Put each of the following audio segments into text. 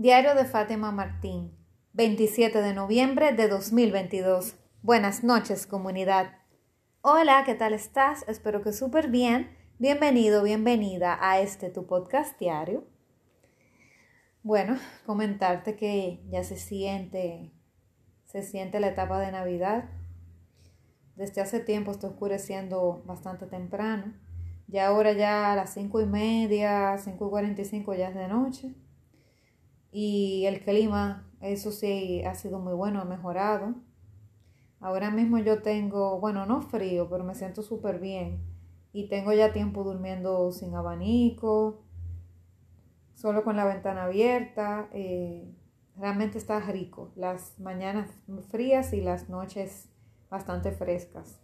Diario de Fátima Martín, 27 de noviembre de 2022. Buenas noches, comunidad. Hola, ¿qué tal estás? Espero que súper bien. Bienvenido, bienvenida a este tu podcast diario. Bueno, comentarte que ya se siente, se siente la etapa de Navidad. Desde hace tiempo está oscureciendo bastante temprano. Ya ahora ya a las cinco y media, cinco y cuarenta y cinco ya es de noche y el clima, eso sí, ha sido muy bueno, ha mejorado. Ahora mismo yo tengo, bueno, no frío, pero me siento súper bien. Y tengo ya tiempo durmiendo sin abanico, solo con la ventana abierta. Eh, realmente está rico. Las mañanas frías y las noches bastante frescas.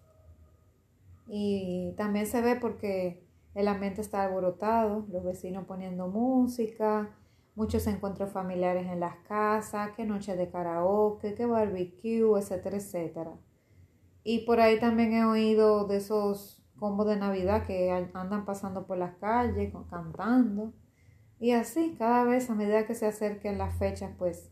Y también se ve porque el ambiente está alborotado, los vecinos poniendo música, muchos encuentros familiares en las casas, que noche de karaoke, que barbecue, etcétera, etcétera. Y por ahí también he oído de esos combos de Navidad que andan pasando por las calles cantando. Y así, cada vez a medida que se acerquen las fechas, pues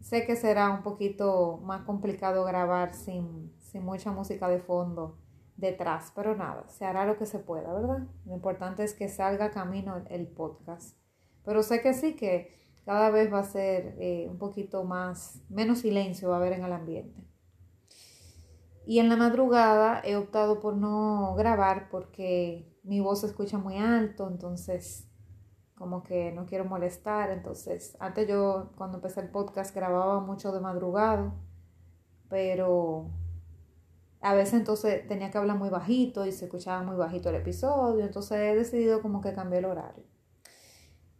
sé que será un poquito más complicado grabar sin, sin mucha música de fondo detrás, pero nada, se hará lo que se pueda, ¿verdad? Lo importante es que salga camino el podcast. Pero sé que sí, que cada vez va a ser eh, un poquito más, menos silencio va a haber en el ambiente. Y en la madrugada he optado por no grabar porque mi voz se escucha muy alto, entonces como que no quiero molestar. Entonces, antes yo cuando empecé el podcast grababa mucho de madrugada, pero a veces entonces tenía que hablar muy bajito y se escuchaba muy bajito el episodio, entonces he decidido como que cambiar el horario.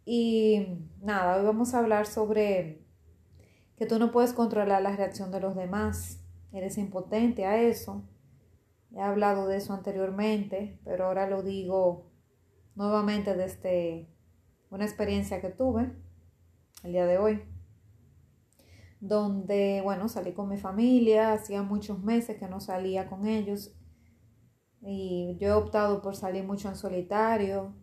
Y nada, hoy vamos a hablar sobre que tú no puedes controlar la reacción de los demás, eres impotente a eso. He hablado de eso anteriormente, pero ahora lo digo nuevamente desde una experiencia que tuve el día de hoy, donde, bueno, salí con mi familia, hacía muchos meses que no salía con ellos y yo he optado por salir mucho en solitario.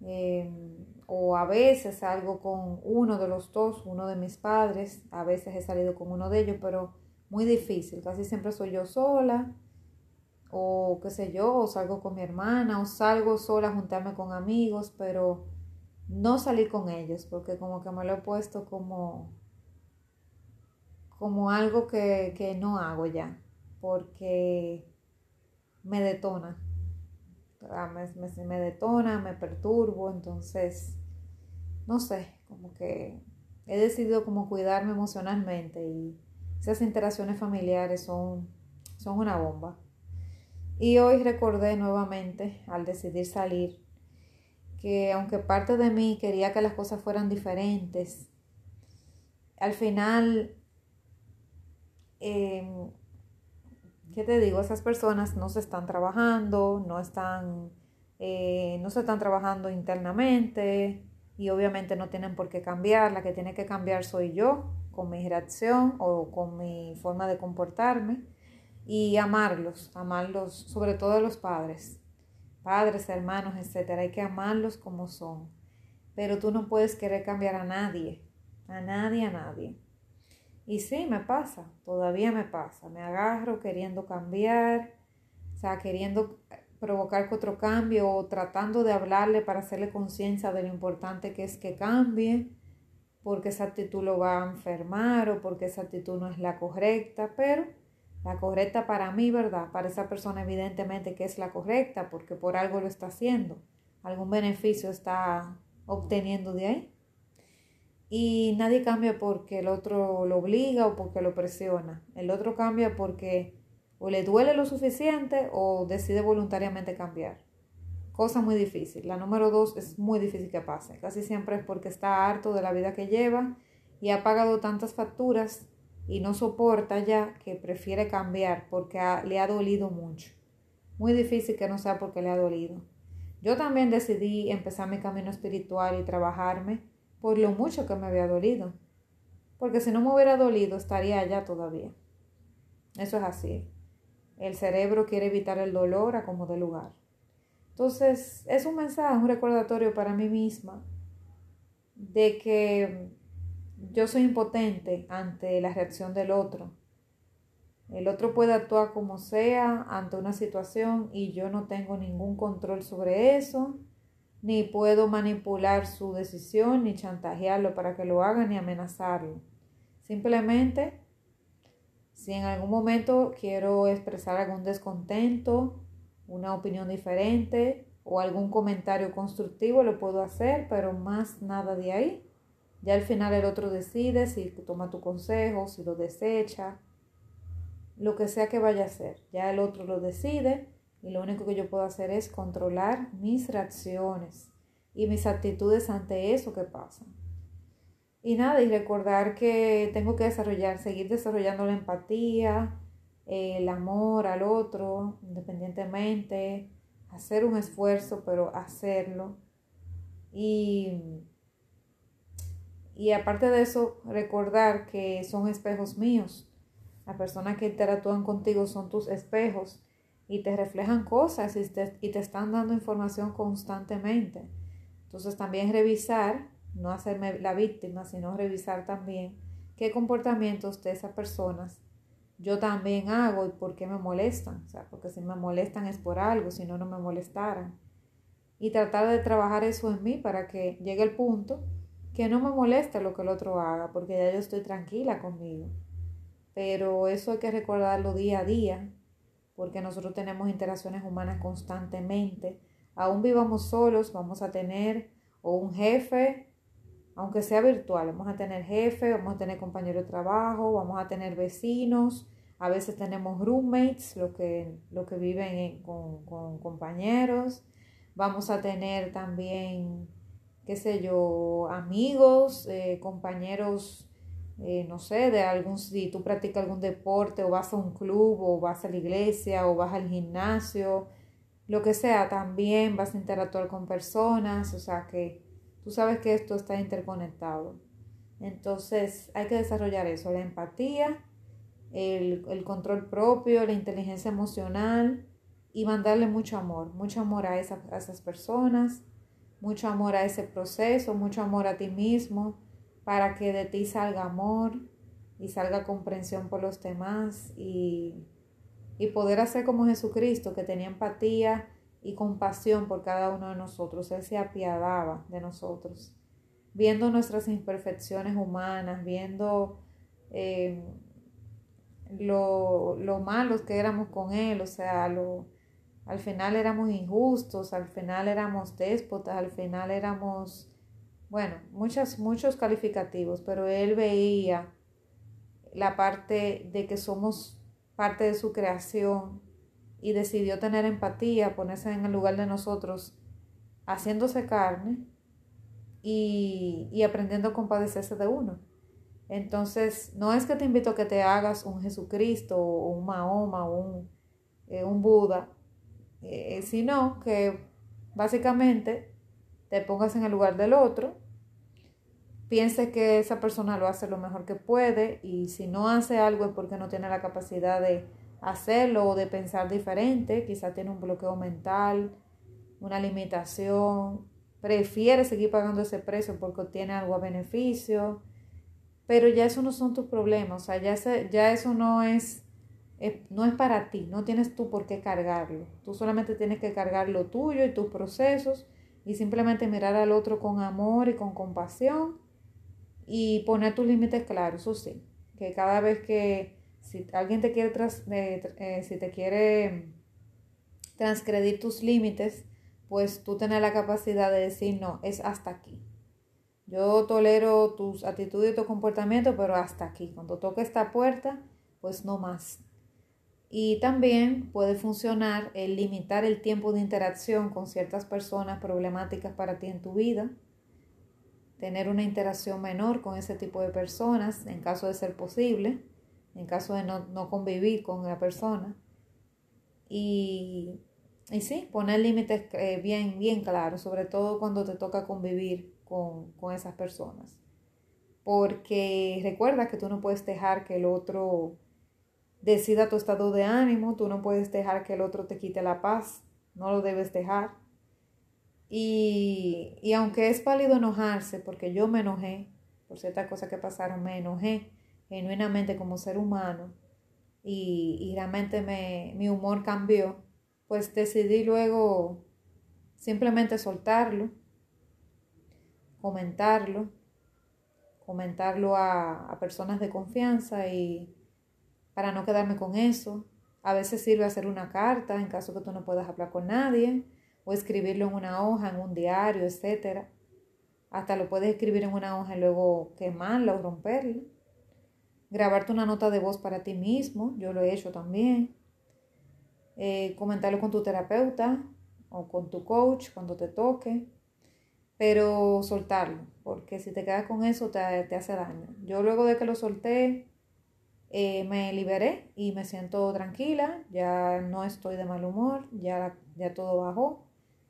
Em, o a veces salgo con uno de los dos, uno de mis padres, a veces he salido con uno de ellos, pero muy difícil, casi siempre soy yo sola, o qué sé yo, o salgo con mi hermana, o salgo sola a juntarme con amigos, pero no salir con ellos, porque como que me lo he puesto como, como algo que, que no hago ya, porque me detona me, me, detona, me perturbo, entonces, no sé, como que he decidido como cuidarme emocionalmente y esas interacciones familiares son, son una bomba. Y hoy recordé nuevamente, al decidir salir, que aunque parte de mí quería que las cosas fueran diferentes, al final eh, ¿qué te digo? Esas personas no se están trabajando, no están, eh, no se están trabajando internamente y obviamente no tienen por qué cambiar. La que tiene que cambiar soy yo con mi reacción o con mi forma de comportarme y amarlos, amarlos, sobre todo los padres, padres, hermanos, etcétera. Hay que amarlos como son. Pero tú no puedes querer cambiar a nadie, a nadie, a nadie. Y sí, me pasa, todavía me pasa. Me agarro queriendo cambiar, o sea, queriendo provocar otro cambio o tratando de hablarle para hacerle conciencia de lo importante que es que cambie, porque esa actitud lo va a enfermar o porque esa actitud no es la correcta, pero la correcta para mí, ¿verdad? Para esa persona evidentemente que es la correcta, porque por algo lo está haciendo, algún beneficio está obteniendo de ahí. Y nadie cambia porque el otro lo obliga o porque lo presiona. El otro cambia porque o le duele lo suficiente o decide voluntariamente cambiar. Cosa muy difícil. La número dos es muy difícil que pase. Casi siempre es porque está harto de la vida que lleva y ha pagado tantas facturas y no soporta ya que prefiere cambiar porque le ha dolido mucho. Muy difícil que no sea porque le ha dolido. Yo también decidí empezar mi camino espiritual y trabajarme por lo mucho que me había dolido. Porque si no me hubiera dolido, estaría allá todavía. Eso es así. El cerebro quiere evitar el dolor a como de lugar. Entonces, es un mensaje, un recordatorio para mí misma de que yo soy impotente ante la reacción del otro. El otro puede actuar como sea ante una situación y yo no tengo ningún control sobre eso, ni puedo manipular su decisión, ni chantajearlo para que lo haga, ni amenazarlo. Simplemente, si en algún momento quiero expresar algún descontento, una opinión diferente o algún comentario constructivo, lo puedo hacer, pero más nada de ahí. Ya al final el otro decide si toma tu consejo, si lo desecha, lo que sea que vaya a hacer. Ya el otro lo decide y lo único que yo puedo hacer es controlar mis reacciones y mis actitudes ante eso que pasa. Y nada, y recordar que tengo que desarrollar, seguir desarrollando la empatía, el amor al otro, independientemente, hacer un esfuerzo, pero hacerlo. Y, y aparte de eso, recordar que son espejos míos. Las personas que interactúan contigo son tus espejos y te reflejan cosas y te, y te están dando información constantemente. Entonces también revisar, no hacerme la víctima, sino revisar también qué comportamientos de esas personas yo también hago y por qué me molestan. O sea, porque si me molestan es por algo, si no, no me molestaran. Y tratar de trabajar eso en mí para que llegue el punto que no me moleste lo que el otro haga, porque ya yo estoy tranquila conmigo. Pero eso hay que recordarlo día a día, porque nosotros tenemos interacciones humanas constantemente. Aún vivamos solos, vamos a tener o un jefe, aunque sea virtual, vamos a tener jefe, vamos a tener compañero de trabajo, vamos a tener vecinos, a veces tenemos roommates, los que, que viven con, con compañeros, vamos a tener también, qué sé yo, amigos, eh, compañeros eh, no sé, de algún, si tú practicas algún deporte o vas a un club o vas a la iglesia o vas al gimnasio, lo que sea, también vas a interactuar con personas, o sea que tú sabes que esto está interconectado. Entonces hay que desarrollar eso, la empatía, el, control propio, la inteligencia emocional y mandarle mucho amor, mucho amor a, a esas personas, mucho amor a ese proceso, mucho amor a ti mismo para que de ti salga amor y salga comprensión por los demás y, poder hacer como Jesucristo, que tenía empatía y compasión por cada uno de nosotros. Él se apiadaba de nosotros, viendo nuestras imperfecciones humanas, viendo eh, lo, lo, malos que éramos con Él, o sea, lo, al final éramos injustos, al final éramos déspotas, al final éramos bueno, muchas, muchos calificativos, pero él veía la parte de que somos parte de su creación y decidió tener empatía, ponerse en el lugar de nosotros, haciéndose carne y, y aprendiendo a compadecerse de uno. Entonces, no es que te invito a que te hagas un Jesucristo o un Mahoma o un, eh, un Buda, eh, sino que básicamente te pongas en el lugar del otro, pienses que esa persona lo hace lo mejor que puede y si no hace algo es porque no tiene la capacidad de hacerlo o de pensar diferente, quizá tiene un bloqueo mental, una limitación, prefiere seguir pagando ese precio porque obtiene algo a beneficio, pero ya eso no son tus problemas, o sea, ya, ya eso no es, no es para ti, no tienes tú por qué cargarlo, tú solamente tienes que cargar lo tuyo y tus procesos y simplemente mirar al otro con amor y con compasión y poner tus límites claros, eso sí, que cada vez que si alguien te quiere, tras, eh, eh, si te quiere transgredir tus límites, pues tú tener la capacidad de decir, no, es hasta aquí. Yo tolero tus actitudes y tu comportamiento, pero hasta aquí. Cuando toque esta puerta, pues no más. Y también puede funcionar el limitar el tiempo de interacción con ciertas personas problemáticas para ti en tu vida, tener una interacción menor con ese tipo de personas en caso de ser posible, en caso de no, convivir con la persona. Y, y sí, poner límites eh, bien, bien claros, sobre todo cuando te toca convivir con, con esas personas. Porque recuerda que tú no puedes dejar que el otro decida tu estado de ánimo, tú no puedes dejar que el otro te quite la paz, no lo debes dejar. Y, y aunque es válido enojarse, porque yo me enojé por ciertas cosas que pasaron, me enojé genuinamente como ser humano y, y realmente me, mi humor cambió, pues decidí luego simplemente soltarlo, comentarlo, comentarlo a, a personas de confianza y para no quedarme con eso. A veces sirve hacer una carta en caso que tú no puedas hablar con nadie o escribirlo en una hoja, en un diario, etcétera. Hasta lo puedes escribir en una hoja y luego quemarla o romperla. Grabarte una nota de voz para ti mismo, yo lo he hecho también. Eh, comentarlo con tu terapeuta o con tu coach cuando te toque. Pero soltarlo, porque si te quedas con eso te, hace daño. Yo luego de que lo solté, eh, me liberé y me siento tranquila, ya no estoy de mal humor, ya, ya todo bajó,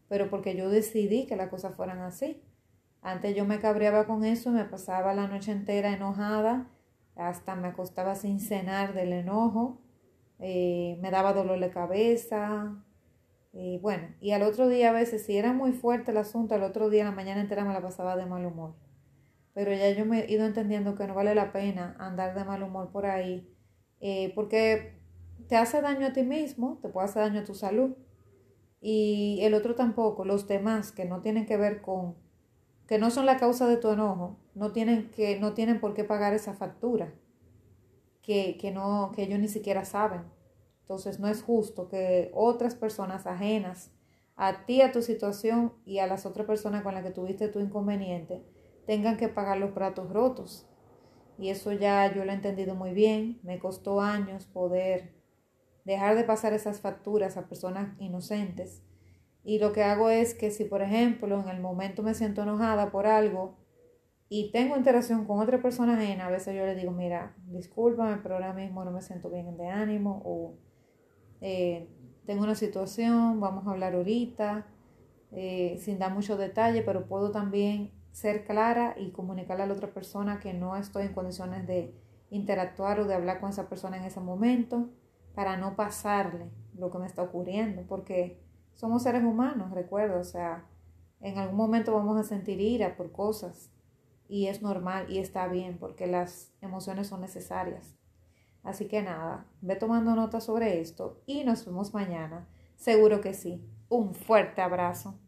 pero porque yo decidí que las cosas fueran así. Antes yo me cabreaba con eso, me pasaba la noche entera enojada, hasta me acostaba sin cenar del enojo, eh, me daba dolor de cabeza. Y bueno, y al otro día a veces, si era muy fuerte el asunto, al otro día, la mañana entera me la pasaba de mal humor. Pero ya yo me he ido entendiendo que no vale la pena andar de mal humor por ahí, eh, porque te hace daño a ti mismo, te puede hacer daño a tu salud. Y el otro tampoco, los demás que no tienen que ver con que no son la causa de tu enojo, no tienen, que, no tienen por qué pagar esa factura, que, que, no, que ellos ni siquiera saben. Entonces no es justo que otras personas ajenas a ti, a tu situación y a las otras personas con las que tuviste tu inconveniente, tengan que pagar los platos rotos. Y eso ya yo lo he entendido muy bien. Me costó años poder dejar de pasar esas facturas a personas inocentes y lo que hago es que si, por ejemplo, en el momento me siento enojada por algo y tengo interacción con otra persona ajena, a veces yo le digo, mira, discúlpame, pero ahora mismo no me siento bien de ánimo o eh, tengo una situación, vamos a hablar ahorita, eh, sin dar mucho detalle, pero puedo también ser clara y comunicarle a la otra persona que no estoy en condiciones de interactuar o de hablar con esa persona en ese momento para no pasarle lo que me está ocurriendo, porque somos seres humanos, recuerdo, o sea, en algún momento vamos a sentir ira por cosas y es normal y está bien porque las emociones son necesarias. Así que nada, ve tomando nota sobre esto y nos vemos mañana. Seguro que sí. Un fuerte abrazo.